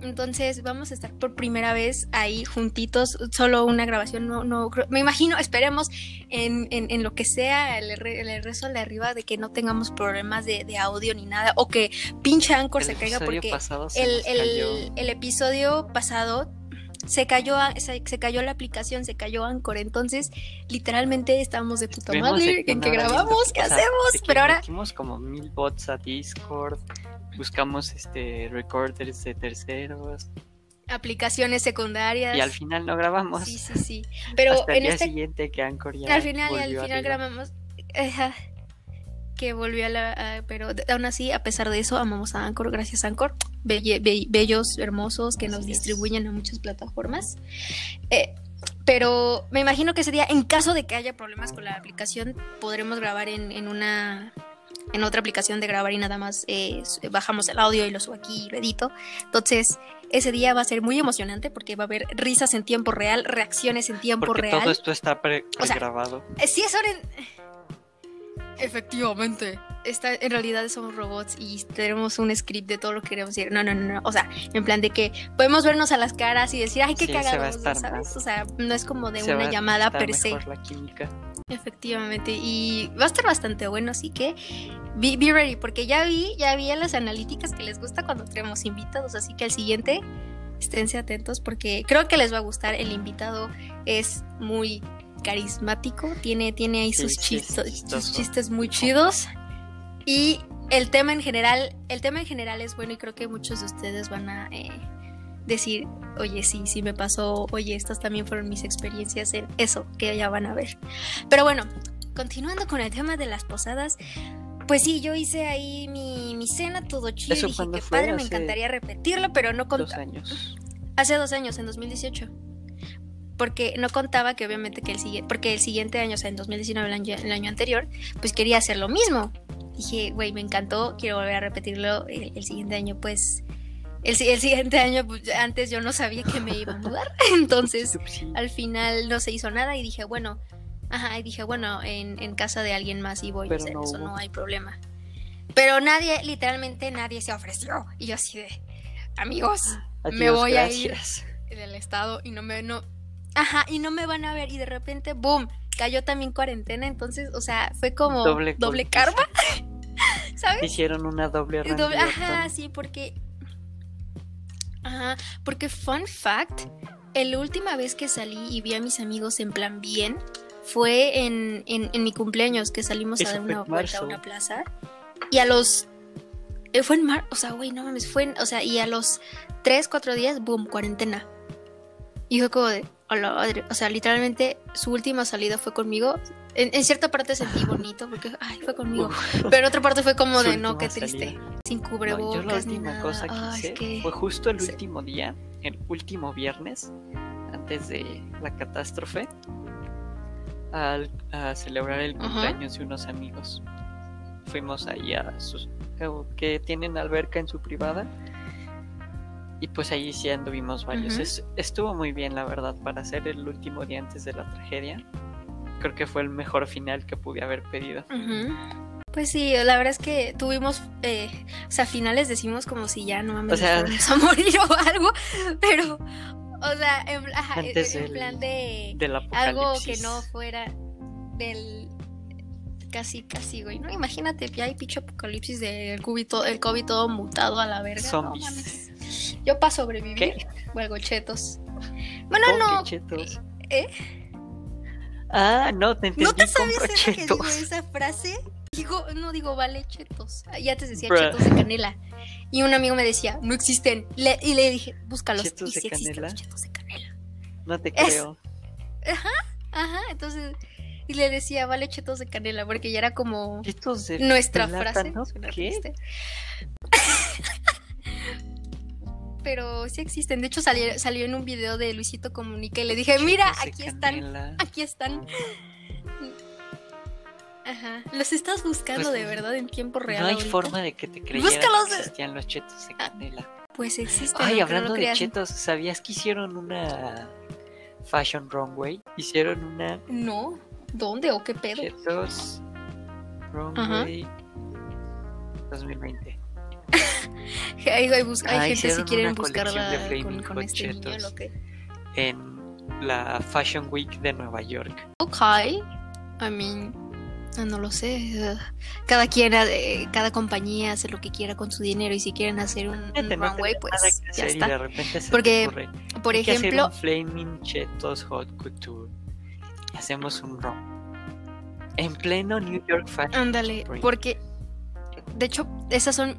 Entonces vamos a estar por primera vez ahí juntitos, solo una grabación, no, no, me imagino, esperemos en, en, en lo que sea el, el resto de arriba de que no tengamos problemas de, de audio ni nada, o que pinche Anchor El se caiga porque el, el- el episodio pasado se cayó, a- se, se cayó la aplicación, se cayó Anchor, entonces literalmente estábamos de puta madre, en viendo grabamos, ¿qué o sea, hacemos? Pero ahora Metimos como mil bots a Discord, buscamos este recorders de terceros aplicaciones secundarias. y al final no grabamos. Sí, sí, sí. Pero Hasta el en día este siguiente que Anchor ya al final, al final arriba. grabamos. Que volvió a la. a- pero aún así, a pesar de eso, amamos a Anchor. Gracias, Anchor. Belle- be- bellos, hermosos, que nos es. distribuyen a muchas plataformas. Eh, pero me imagino que ese día, en caso de que haya problemas con la aplicación, podremos grabar en, en una. En otra aplicación de grabar y nada más eh, bajamos el audio y lo subo aquí y lo edito. Entonces, ese día va a ser muy emocionante porque va a haber risas en tiempo real, reacciones en tiempo Porque real. todo esto está pre- O sea, pregrabado. Eh, Sí, es hora en... Efectivamente. Está, en realidad somos robots y tenemos un script de todo lo que queremos decir. No, no, no, no. O sea, en plan de que podemos vernos a las caras y decir, ay, qué Sí, ese cagado, va a estar ¿sabes? más- O sea, no es como de Se va una a llamada estar per se. mejor la química. Efectivamente. Y va a estar bastante bueno, así que be, be ready, porque ya vi, ya vi en las analíticas que les gusta cuando tenemos invitados, así que al siguiente esténse atentos porque creo que les va a gustar. El invitado es muy carismático, tiene, tiene ahí sus, sí, chistos- sus chistes muy chidos. Y el tema en general, el tema en general es bueno y creo que muchos de ustedes van a eh, decir, oye, sí, sí me pasó, oye, estas también fueron mis experiencias en eso que ya van a ver. Pero bueno, continuando con el tema de las posadas, pues sí, yo hice ahí mi, mi cena, todo chido, ¿Eso dije que fue? padre, me encantaría repetirlo, pero no con Dos años. hace dos años, en 2018. Porque no contaba que obviamente que el siguiente, porque el siguiente año, o sea, en 2019, el año, el año anterior, pues quería hacer lo mismo. Dije, güey, me encantó, quiero volver a repetirlo el, el siguiente año, pues... El, el siguiente año, pues, antes yo no sabía que me iba a mudar, entonces al final no se hizo nada y dije, bueno, ajá, y dije, bueno, en, en casa de alguien más y voy Pero a hacer no eso, hubo. no hay problema. Pero nadie, literalmente nadie se ofreció. Y yo así de, amigos, me Adiós, voy a ir gracias. del estado y no me, no, ajá, y no me van a ver y de repente, boom, cayó también cuarentena, entonces, o sea, fue como Doble doble, karma, ¿sabes? Hicieron una doble Doble- ajá, sí, porque Ajá, porque fun fact, la última vez que salí y vi a mis amigos en plan bien fue en, en, mi cumpleaños que salimos a dar una vuelta a una plaza y a los eh, fue en mar, o sea, güey, no mames, fue en, o sea, y a los 3, 4 días, boom, cuarentena. Y fue como de, o sea, literalmente su última salida fue conmigo. En, cierta parte sentí bonito porque, ay, fue conmigo. Pero en otra parte fue como de, no, qué triste. Sin cubrebocas. yo la última cosa que hice fue justo el último día, el último viernes, antes de la catástrofe, al, a celebrar el cumpleaños de unos amigos. Fuimos ahí a sus. que tienen alberca en su privada y pues ahí sí anduvimos varios. estuvo muy bien, la verdad, para ser el último día antes de la tragedia. Creo que fue el mejor final que pude haber pedido. Pues sí, la verdad es que tuvimos, eh, o sea, finales decimos como si ya no mames, a morir o algo, pero, o sea, en, plan de, algo que no fuera del casi, casi, güey, ¿no? Imagínate, ya hay pinche apocalipsis del COVID, el COVID todo mutado a la verga. Zombies. Yo para sobrevivir, ¿Qué? huelgo chetos. Bueno, no. Chetos? ¿Eh? Ah, no, te entendí. ¿No te sabes esa, que digo esa frase? Digo, no digo, vale, chetos. Ya te decía chetos de canela. Y un amigo me decía, no existen. y le dije, búscalos. ¿Chetos y sí existen los chetos de canela. No te creo. Ajá, ajá. Entonces, y le decía, vale, chetos de canela, porque ya era como de nuestra frase. ¿Qué? pero sí existen. De hecho, salió, salió en un video de Luisito Comunica y le dije, mira, aquí están, aquí están. Ajá. Los estás buscando pues, de verdad en tiempo real. No hay forma de que te creyeras que existían los chetos de ah, canela. Pues existen. Ay, hablando de chetos, ¿sabías que hicieron una Fashion Runway? Hicieron una. No. ¿Dónde o qué pedo? Chetos Runway 2020. hay, hay, gente si quieren buscarla con, con este niño, En la Fashion Week de Nueva York. Ok. I mean, no lo sé. Cada quien, eh, cada compañía hace lo que quiera con su dinero y si quieren hacer un, runway, pues ya está. Porque, por ejemplo, Flaming Chetos Hot Couture. Hacemos un run. En pleno New York Fashion. Ándale, porque de hecho esas son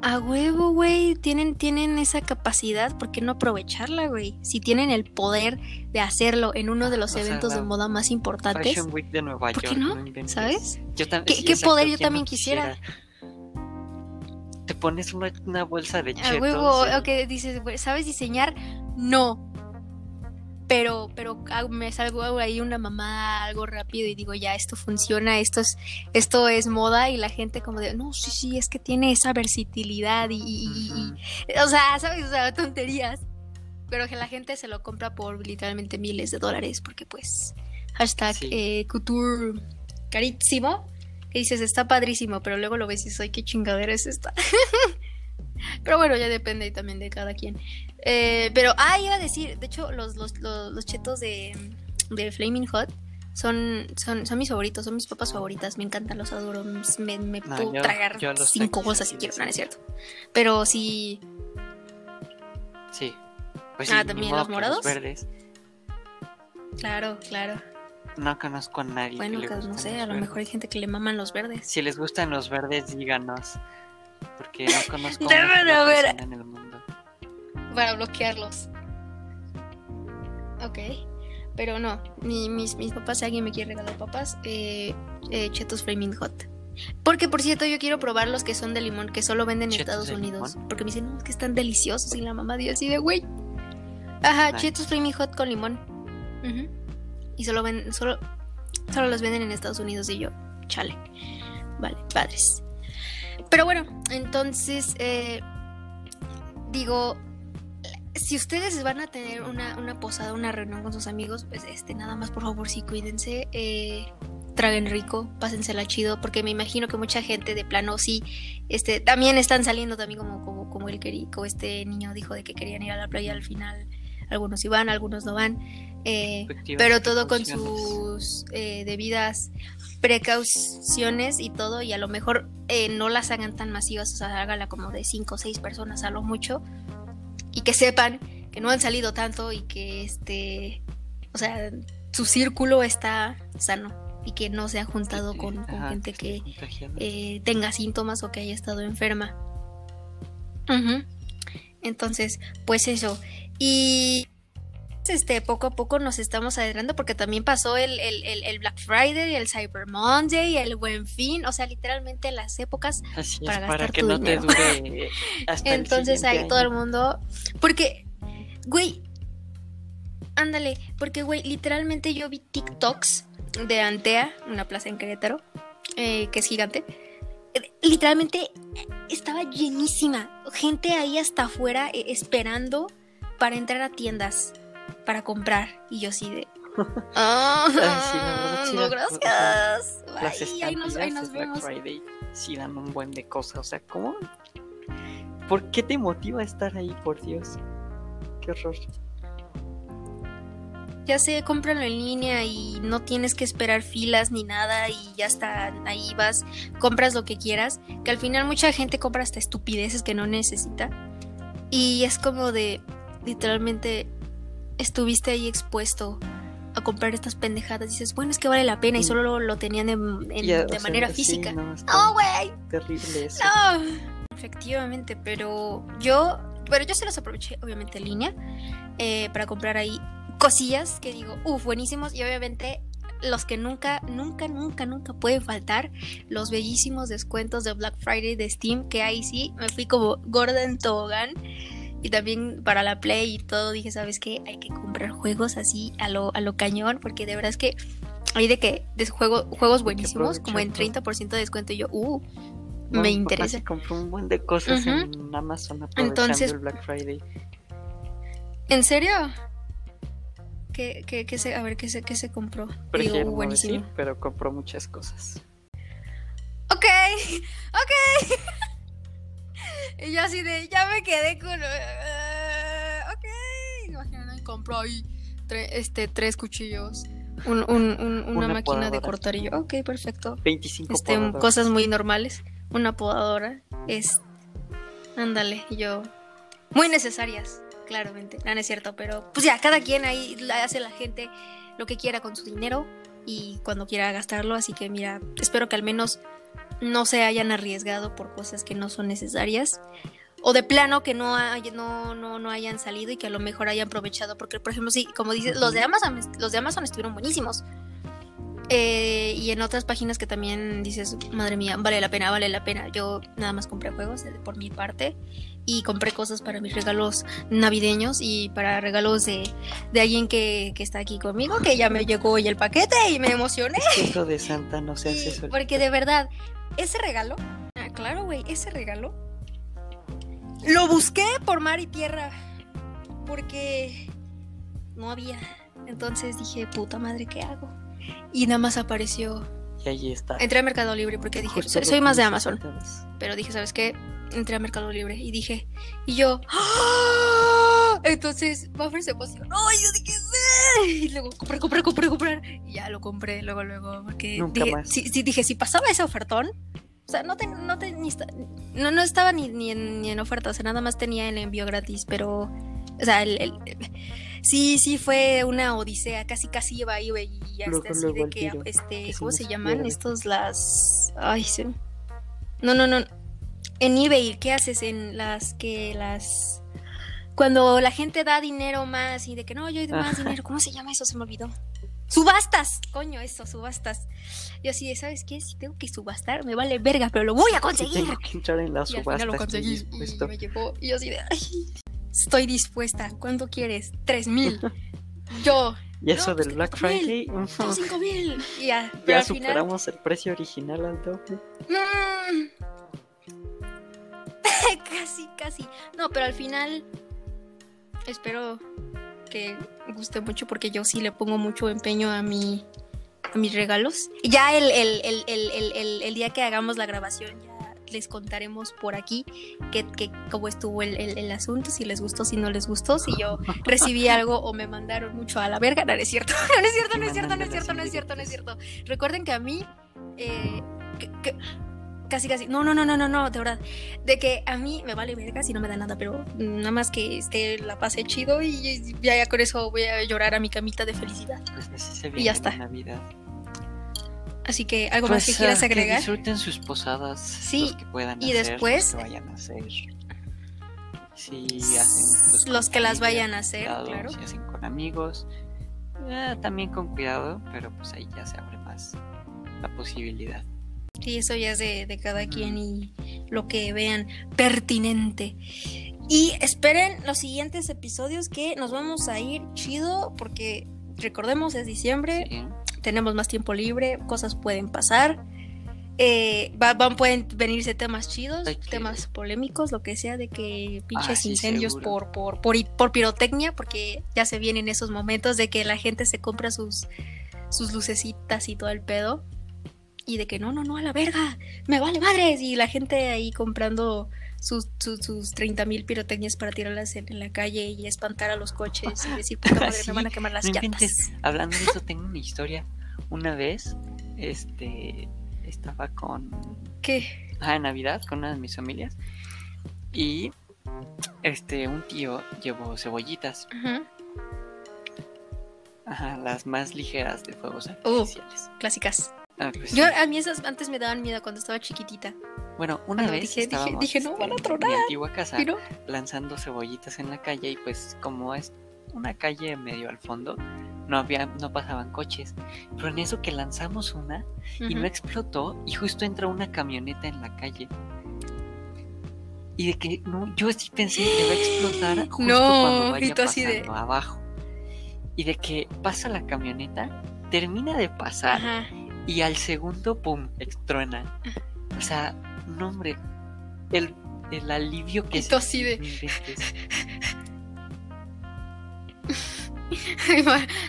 a huevo, güey, tienen, tienen esa capacidad, ¿por qué no aprovecharla, güey? Si tienen el poder de hacerlo en uno de los eventos de moda más importantes. Fashion Week de Nueva ¿por qué no? ¿Sabes? ¿Qué, poder yo también quisiera? Te pones una, bolsa de chetos. A huevo, ok, dices, ¿sabes diseñar? No, pero, pero me salgo ahí una mamá algo rápido y digo, ya, esto funciona, esto es, esto es moda y la gente como de, no, sí, sí, es que tiene esa versatilidad y, o sea, ¿sabes? O sea, tonterías. Pero que la gente se lo compra por literalmente miles de dólares porque pues, hashtag eh, couture carísimo, que dices, está padrísimo, pero luego lo ves y soy, qué chingadera es esta. pero bueno, ya depende también de cada quien. Eh, pero, ah, iba a decir, de hecho, los, los, los, chetos de, de, Flaming Hot son, son, son mis favoritos, son mis papas favoritas, me encantan, los adoro, me, me puedo tragar cinco cosas si quiero, no, es cierto. Pero sí... Sí. Pues ah, también los morados. verdes. Claro, claro. No conozco a nadie. Bueno, que no sé, a lo mejor hay gente que le maman los verdes. Si les gustan los verdes, díganos. Porque no conozco Deben haber. En el mundo para bloquearlos. Ok. Pero no, mis, mis papás, si alguien me quiere regalar papas, eh, eh, Chetos Flaming Hot. Porque por cierto, yo quiero probar los que son de limón, que solo venden en Estados Unidos. Porque me dicen, no, que están deliciosos. Y la mamá dio así de, güey. Ajá, Chetos Flaming Hot con limón. Y solo, ven, solo, solo los venden en Estados Unidos. Y yo, chale. Vale, padres. Pero bueno, entonces, eh, digo, si ustedes van a tener una, posada, una reunión con sus amigos, pues este, nada más por favor sí cuídense, eh, traguen rico, pásensela chido, porque me imagino que mucha gente de plano sí, este, también están saliendo también como, como, como el como este niño dijo de que querían ir a la playa al final, algunos iban, algunos no van, eh, pero todo con sus eh, debidas precauciones y todo y a lo mejor eh, no las hagan tan masivas, o sea, hágala como de 5 o 6 personas a lo mucho y que sepan que no han salido tanto y que este, o sea, su círculo está sano y que no se ha juntado con, con Ajá, gente que eh, tenga síntomas o que haya estado enferma. Entonces, pues eso. Y este, poco a poco nos estamos adentrando porque también pasó el, el- el- el Black Friday, el Cyber Monday, el Buen Fin, o sea, literalmente las épocas. Así es, para para, gastar que tu no dinero. te dure hasta Entonces ahí todo el mundo... Porque, güey, ándale, porque, güey, literalmente yo vi TikToks de Antea, una plaza en Querétaro, eh, que es gigante. Eh, Literalmente estaba llenísima. Gente ahí hasta afuera eh, esperando para entrar a tiendas para comprar. Y yo así de. Ah, Ay, sí, verdad, sí, no, gracias. Las Ay, ahí nos, ahí estampillas nos de Black vemos. Friday sí dan un buen de cosas. O sea, ¿cómo? ¿Por qué te motiva a estar ahí, por Dios? Qué horror. Ya sé, cómpralo en línea y no tienes que esperar filas ni nada y ya está, ahí vas, compras lo que quieras, que al final mucha gente compra hasta estupideces que no necesita y es como de, literalmente, estuviste ahí expuesto a comprar estas pendejadas y dices, bueno, es que vale la pena y solo lo, lo tenían en- en- Ya, o de manera sí, física. no, está ¡No, güey! terrible eso. No. Efectivamente, pero yo, pero yo se los aproveché, obviamente, en línea, eh, para comprar ahí cosillas que digo, uff, buenísimos, y obviamente los que nunca, nunca, nunca, nunca pueden faltar, los bellísimos descuentos de Black Friday de Steam, que ahí sí me fui como gorda en tobogán. Y también para la Play y todo, dije, ¿sabes qué? Hay que comprar juegos así a lo, a lo cañón, porque de verdad es que hay de que de juego, juegos buenísimos, como en aprovechar 30% de descuento, y yo, uh, me interesa. sí compró un buen de cosas en Amazon aprovechando Entonces- el Black Friday. ¿En serio? ¿Qué, qué, qué se, a ver, ¿qué se, qué se compró? Digo, no buenísimo. decir, pero compró muchas cosas. Ok, ok. y yo así de, ya me quedé con... eh, ok. Imagínate, compró ahí tre- este, tres cuchillos, un, un- un- una, Una máquina de cortar y yo, ok, perfecto. 25 Este, cosas muy normales. Una podadora. Es... Ándale, y yo... Muy necesarias, claramente. No, no es cierto, pero pues ya, cada quien ahí hace la gente lo que quiera con su dinero y cuando quiera gastarlo. Así que mira, espero que al menos no se hayan arriesgado por cosas que no son necesarias. O de plano que no, hay- no, no, no hayan salido y que a lo mejor hayan aprovechado. Porque, por ejemplo, sí, como dices, los de Amazon, los de Amazon estuvieron buenísimos. Eh, y en otras páginas que también dices, madre mía, vale la pena, vale la pena. Yo nada más compré juegos eh, por mi parte y compré cosas para mis regalos navideños y para regalos de, de alguien que, que está aquí conmigo, que ya me llegó hoy el paquete y me emocioné. Es que eso de Santa no se hace porque de verdad, ese regalo, ah, claro, güey, ese regalo, lo busqué por mar y tierra, porque no había. Entonces dije, puta madre, ¿qué hago? Y nada más apareció. Y ahí está. Entré a Mercado Libre porque dije, Justo soy, soy más de Amazon. Pero dije, ¿sabes qué? Entré a Mercado Libre y dije, y yo, ¡ah! Entonces, Buffer se emocionó. Y yo dije, ¡sí! Y luego, comprar, comprar, comprar, comprar. Y ya lo compré luego, luego. Porque Nunca dije, más. sí, sí, dije, si pasaba ese ofertón, o sea, no, te- no, te- ni no, no estaba ni, ni, en, ni en oferta, o sea, nada más tenía el envío gratis, pero, o sea, el, el- sí, sí fue una odisea, casi, casi iba ahí, güey, y hasta Luego, así luego de que, este, que ¿cómo se llaman? pierde. Estos, las, ay, se... No, no, no, en eBay, ¿qué haces en las que las... Cuando la gente da dinero más y de que no, yo doy más dinero, ¿cómo se llama eso? Se me olvidó. Subastas, coño, eso, subastas. Yo así de, ¿sabes qué? Si tengo que subastar, me vale verga, pero lo voy a conseguir. tengo que entrar en la Y subasta. final lo estoy conseguí y me llegó. Y yo así de, "Ay, estoy dispuesta. ¿Cuánto quieres? Tres mil. Yo, Y eso No, pues del Black. Friday, cinco mil. Y ya, pero ya al final, superamos el precio original al doble. Mm. casi, casi. No, pero al final espero que guste mucho porque yo sí le pongo mucho empeño a mi a mis regalos. Ya el, día que hagamos la grabación ya les contaremos por aquí que, cómo estuvo el, asunto, si les gustó, si no les gustó, si yo recibí algo o me mandaron mucho a la verga. No, es cierto, no, es cierto, no es cierto, no es cierto, no es cierto, no es cierto. Recuerden que a mí eh, casi casi, no, no, no, no, no, no, de verdad, de que a mí me vale verga si no me da nada, pero nada más que esté la pase chido y ya, ya con eso voy a llorar a mi camita de felicidad. Pues así se Y ya está. Navidad. Así que algo más que Pues, quieras ah, agregar. Que disfruten sus posadas. Sí, Los que puedan y hacer, después- Los que vayan a hacer. Si hacen. pues, con Los que las vayan a hacer, cuidado, claro. Si hacen con amigos. eh, también con cuidado, pero pues ahí ya se abre más la posibilidad. Sí, eso ya es de, de cada quien y lo que vean pertinente. Y esperen los siguientes episodios que nos vamos a ir chido porque recordemos es diciembre, Sí. tenemos más tiempo libre, cosas pueden pasar. eh, va- van, pueden venirse temas chidos, que- temas polémicos, lo que sea, de que pinches Ah, sí, incendios por, por, por, por pirotecnia, porque ya se vienen esos momentos de que la gente se compra sus, sus lucecitas y todo el pedo. Y de que no, no, no, a la verga, me vale madres. Y la gente ahí comprando sus, sus, sus 30 mil pirotecnias para tirarlas en, en la calle y espantar a los coches y decir, puta madre, Sí, me van a quemar las no llantas. Hablando de eso, tengo una historia. Una vez, este, estaba con, ¿Qué? ah, en Navidad con una de mis familias y, este, un tío llevó cebollitas, Ujú, ajá, las más ligeras de fuegos Uh. artificiales. Clásicas. Ah, pues Yo, sí. a mí esas antes me daban miedo cuando estaba chiquitita. Bueno, una vez dije- dije- estábamos, dije, no, este, van a en tronar, mi antigua casa Pero, lanzando cebollitas en la calle y pues como es una calle medio al fondo, no había, no pasaban coches. Pero en eso que lanzamos una y no ujú. explotó y justo entra una camioneta en la calle. Y de que no, yo sí pensé que va a explotar justo No, cuando vaya tú así de- pasando abajo. Y de que pasa la camioneta, termina de pasar Ajá. Y al segundo, pum, truena. O sea, no hombre, el, el alivio que tú así de-.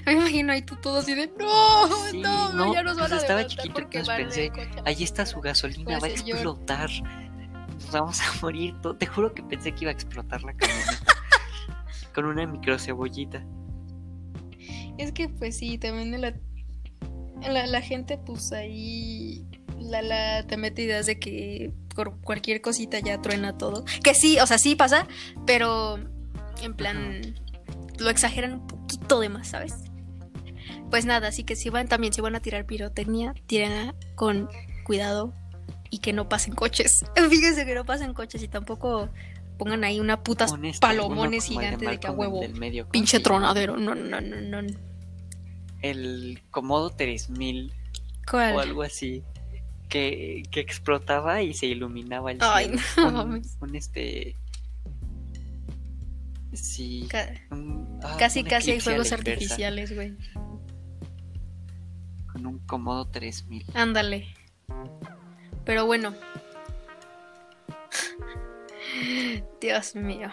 Me imagino ahí tú todo así de no, Sí, no, no, ya nos pues van a estaba chiquito, van en pensé, el coche". Ahí está su gasolina, va a Pues, explotar. Nos vamos a morir. Te juro que pensé que iba a explotar la camioneta. con una micro cebollita. Es que pues sí, también la, la, la gente pues ahí la, la te mete ideas de que por cualquier cosita ya truena todo. Que sí, o sea, sí pasa, pero en plan lo exageran un poquito de más, ¿sabes? Pues nada, así que si van también, si van a tirar pirotecnia, tírenla con cuidado y que no pasen coches. Fíjense que no pasen coches y tampoco pongan ahí una puta Un este, palomones uno como el gigante de que a huevo. del medio, ¿cómo Pinche tronadero. No, no, no, no. El Comodo 3000 ¿Cuál? o algo así. Que, que explotaba y se iluminaba el Ay, cielo. no un, mames. un este. Sí. Ca- un- ah, casi, casi hay fuegos artificiales, güey. Con un Comodo 3000. Ándale. Pero bueno. Dios mío.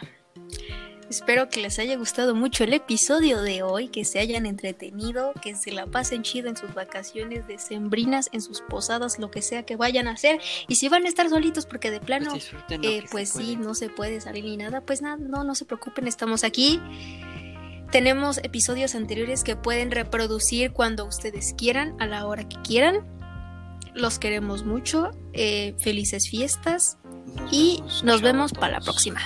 Espero que les haya gustado mucho el episodio de hoy, que se hayan entretenido, que se la pasen chido en sus vacaciones decembrinas, en sus posadas, lo que sea que vayan a hacer. Y si van a estar solitos porque de plano Pues eh, pues sí, puede. no se puede salir ni nada, pues nada, no, no se preocupen, estamos aquí. Tenemos episodios anteriores que pueden reproducir cuando ustedes quieran, a la hora que quieran. Los queremos mucho, eh, felices fiestas Nos y vemos, nos vemos para la próxima.